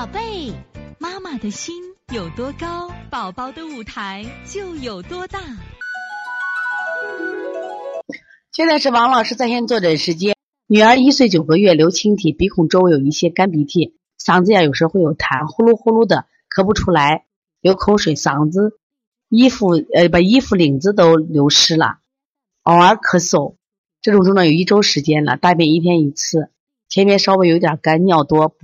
宝贝，妈妈的心有多高，宝宝的舞台就有多大。现在是王老师在线坐诊时间。女儿一岁九个月，流清涕，鼻孔周围有一些干鼻涕，嗓子眼有时候会有痰，呼噜呼噜的咳不出来，流口水，嗓子、衣服呃把衣服领子都流湿了，偶尔咳嗽。这种症状有一周时间了，大便一天一次，前面稍微有点干，尿多。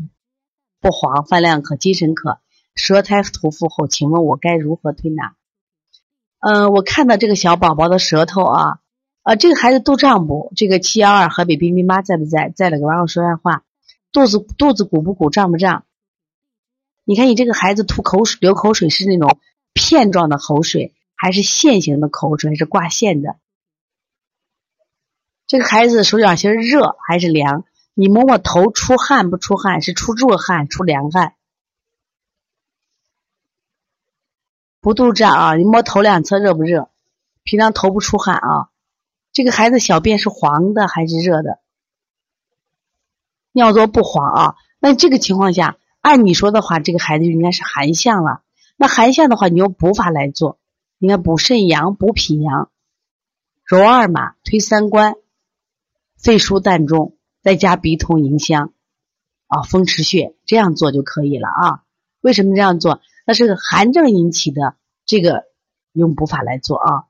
不黄，饭量可，精神可，舌苔涂敷后，请问我该如何推拿？嗯，我看到这个小宝宝的舌头啊，啊，这个孩子肚胀不？这个七幺二河北冰冰妈在不在？在了，给王老师说下话。肚子肚子鼓不鼓？胀不胀？你看你这个孩子吐口水流口水是那种片状的口水，还是线形的口水，还是挂线的？这个孩子手脚心热还是凉？你摸摸头，出汗不出汗？是出热汗，出凉汗？不肚胀啊？你摸头两侧热不热？平常头不出汗啊？这个孩子小便是黄的还是热的？尿多不黄啊？那这个情况下，按你说的话，这个孩子就应该是寒象了。那寒象的话，你用补法来做，应该补肾阳、补脾阳，揉二马、推三关、肺疏膻中。再加鼻通迎香，啊，风池穴这样做就可以了啊。为什么这样做？那是寒症引起的，这个用补法来做啊。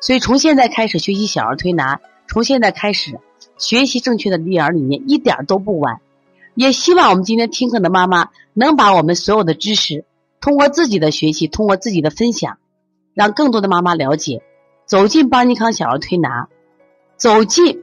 所以从现在开始学习小儿推拿，从现在开始学习正确的育儿理念，一点都不晚。也希望我们今天听课的妈妈能把我们所有的知识，通过自己的学习，通过自己的分享，让更多的妈妈了解，走进邦尼康小儿推拿，走进。